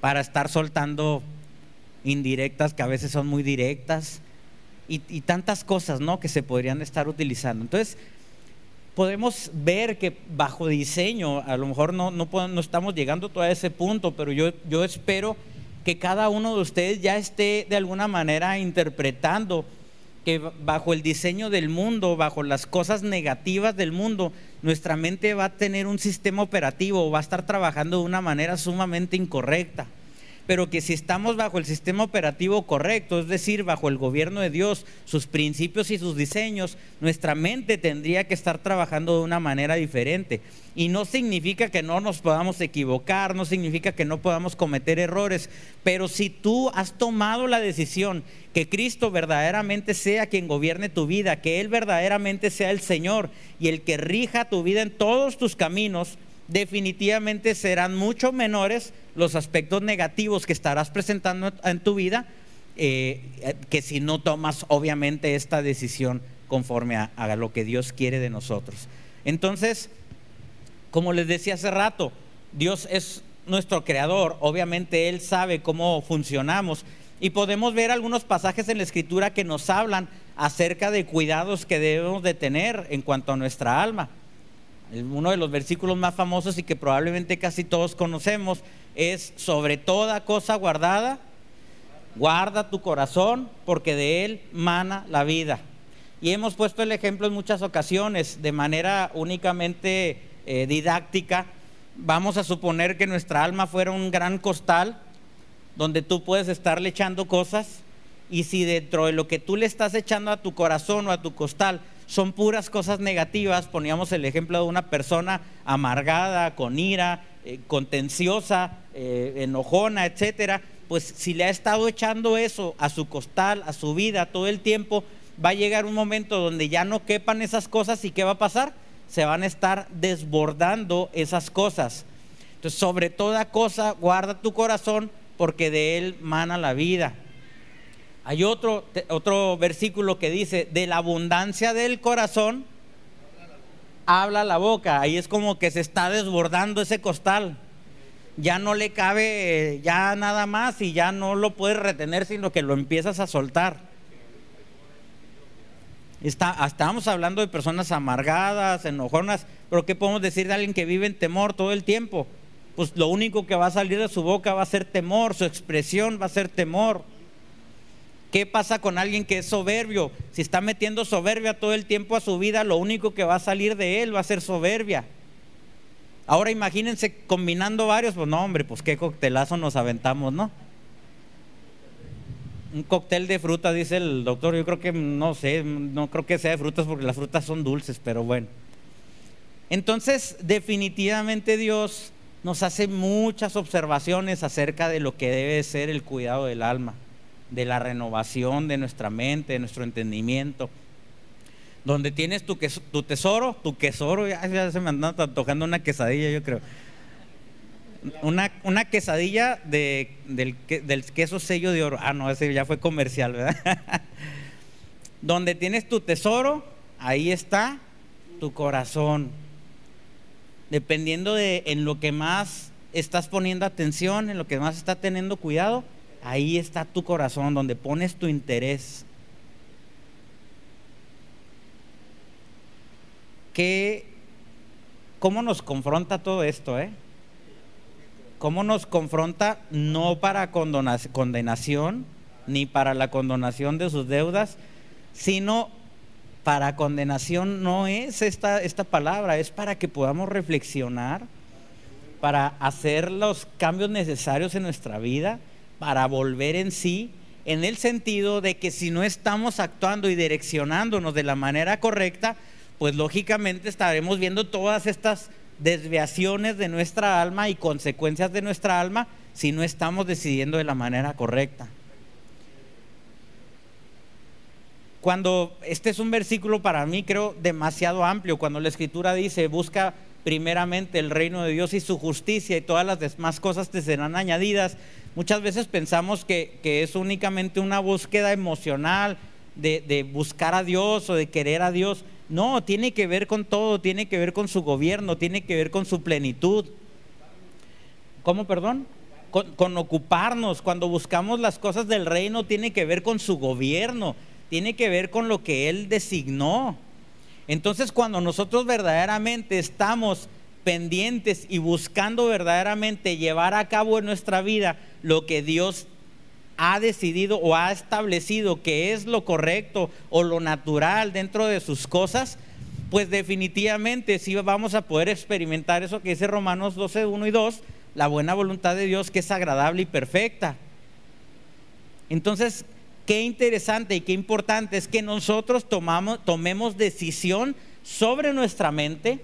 Para estar soltando indirectas que a veces son muy directas y, tantas cosas ¿no? que se podrían estar utilizando. Entonces, podemos ver que bajo diseño, a lo mejor no, no, no estamos llegando todavía a ese punto, pero yo, yo espero que cada uno de ustedes ya esté de alguna manera interpretando que bajo el diseño del mundo, bajo las cosas negativas del mundo, nuestra mente va a tener un sistema operativo, va a estar trabajando de una manera sumamente incorrecta pero que si estamos bajo el sistema operativo correcto, es decir, bajo el gobierno de Dios, sus principios y sus diseños, nuestra mente tendría que estar trabajando de una manera diferente. Y no significa que no nos podamos equivocar, no significa que no podamos cometer errores, pero si tú has tomado la decisión que Cristo verdaderamente sea quien gobierne tu vida, que Él verdaderamente sea el Señor y el que rija tu vida en todos tus caminos, definitivamente serán mucho menores los aspectos negativos que estarás presentando en tu vida eh, que si no tomas obviamente esta decisión conforme a, a, lo que Dios quiere de nosotros. Entonces, como les decía hace rato, Dios es nuestro creador, obviamente Él sabe cómo funcionamos y podemos ver algunos pasajes en la escritura que nos hablan acerca de cuidados que debemos de tener en cuanto a nuestra alma uno de los versículos más famosos y que probablemente casi todos conocemos es sobre toda cosa guardada, guarda tu corazón porque de él mana la vida. Y hemos puesto el ejemplo en muchas ocasiones de manera únicamente eh, didáctica. Vamos a suponer que nuestra alma fuera un gran costal donde tú puedes estarle echando cosas y si dentro de lo que tú le estás echando a tu corazón o a tu costal son puras cosas negativas. Poníamos el ejemplo de una persona amargada, con ira, eh, contenciosa, eh, enojona, etcétera. Pues si le ha estado echando eso a su costal, a su vida todo el tiempo, va a llegar un momento donde ya no quepan esas cosas y ¿qué va a pasar? Se van a estar desbordando esas cosas. Entonces, sobre toda cosa, guarda tu corazón porque de él mana la vida. Hay otro, otro versículo que dice, de la abundancia del corazón habla la boca. Ahí es como que se está desbordando ese costal. Ya no le cabe ya nada más y ya no lo puedes retener, sino que lo empiezas a soltar. Está, estábamos hablando de personas amargadas, enojonas, pero ¿qué podemos decir de alguien que vive en temor todo el tiempo? Pues lo único que va a salir de su boca va a ser temor, su expresión va a ser temor. ¿Qué pasa con alguien que es soberbio? Si está metiendo soberbia todo el tiempo a su vida, lo único que va a salir de él va a ser soberbia. Ahora imagínense combinando varios, pues no, hombre, pues qué coctelazo nos aventamos, ¿no? Un cóctel de fruta, dice el doctor. Yo creo que, no sé, no creo que sea de frutas porque las frutas son dulces, pero bueno. Entonces, definitivamente Dios nos hace muchas observaciones acerca de lo que debe ser el cuidado del alma de la renovación de nuestra mente, de nuestro entendimiento. Donde tienes tu, tu tesoro, tu tesoro, ya, se me anda tocando una quesadilla, yo creo. Una, una quesadilla de, del, del, queso sello de oro. Ah, no, ese ya fue comercial, ¿verdad? Donde tienes tu tesoro, ahí está tu corazón. Dependiendo de en lo que más estás poniendo atención, en lo que más estás teniendo cuidado, Ahí está tu corazón, donde pones tu interés. ¿Qué, ¿Cómo nos confronta todo esto? Eh? ¿Cómo nos confronta no para condenación, ni para la condonación de sus deudas, sino para condenación no es esta, esta palabra, es para que podamos reflexionar para hacer los cambios necesarios en nuestra vida, para volver en sí, en el sentido de que si no estamos actuando y direccionándonos de la manera correcta, pues lógicamente estaremos viendo todas estas desviaciones de nuestra alma y consecuencias de nuestra alma si no estamos decidiendo de la manera correcta. Cuando este es un versículo para mí creo demasiado amplio, cuando la escritura dice, busca primeramente el reino de Dios y su justicia y todas las demás cosas te serán añadidas, muchas veces pensamos que, es únicamente una búsqueda emocional de, de buscar a Dios o de querer a Dios. No, tiene que ver con todo, tiene que ver con su gobierno, tiene que ver con su plenitud. ¿Cómo, perdón? Con, ocuparnos, cuando buscamos las cosas del reino, tiene que ver con su gobierno, tiene que ver con lo que Él designó. Entonces, cuando nosotros verdaderamente estamos pendientes y buscando verdaderamente llevar a cabo en nuestra vida lo que Dios ha decidido o ha establecido que es lo correcto o lo natural dentro de sus cosas, pues definitivamente sí vamos a poder experimentar eso que dice Romanos 12, 1 y 2, la buena voluntad de Dios que es agradable y perfecta. Entonces, qué interesante y qué importante es que nosotros tomamos, tomemos decisión sobre nuestra mente,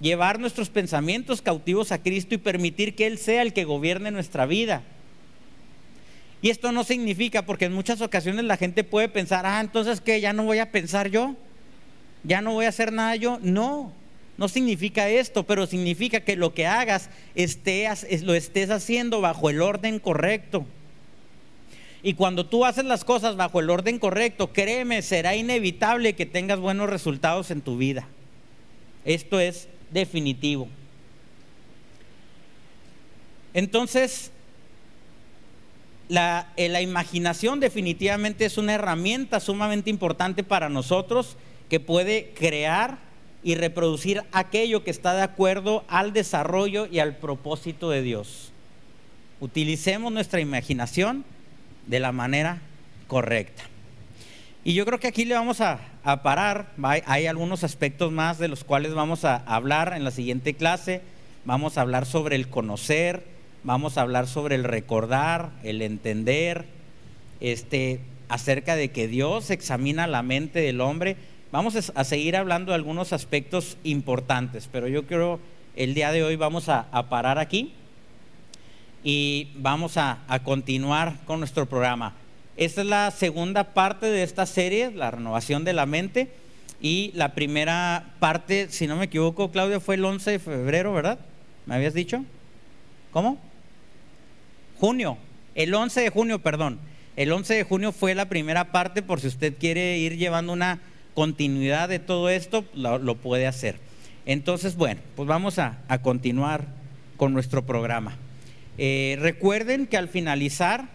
llevar nuestros pensamientos cautivos a Cristo y permitir que Él sea el que gobierne nuestra vida. Y esto no significa, porque en muchas ocasiones la gente puede pensar, ah, entonces que ya no voy a pensar yo, ya no voy a hacer nada yo. No, no significa esto, pero significa que lo que hagas estés, lo estés haciendo bajo el orden correcto. Y cuando tú haces las cosas bajo el orden correcto, créeme, será inevitable que tengas buenos resultados en tu vida. Esto es definitivo. Entonces, eh, la, imaginación definitivamente es una herramienta sumamente importante para nosotros que puede crear y reproducir aquello que está de acuerdo al desarrollo y al propósito de Dios. Utilicemos nuestra imaginación de la manera correcta. Y yo creo que aquí le vamos a, a, parar. Hay algunos aspectos más de los cuales vamos a hablar en la siguiente clase. Vamos a hablar sobre el conocer, vamos a hablar sobre el recordar, el entender, este, acerca de que Dios examina la mente del hombre. Vamos a seguir hablando de algunos aspectos importantes, pero yo creo el día de hoy vamos a, parar aquí y vamos a, continuar con nuestro programa. Esta es la segunda parte de esta serie, la renovación de la mente. Y la primera parte, si no me equivoco, Claudia, fue el 11 de febrero, ¿verdad? ¿Me habías dicho? ¿Cómo? junio, el 11 de junio, perdón. El 11 de junio fue la primera parte, por si usted quiere ir llevando una continuidad de todo esto, lo, puede hacer. Entonces, bueno, pues vamos a, continuar con nuestro programa. Eh, recuerden que al finalizar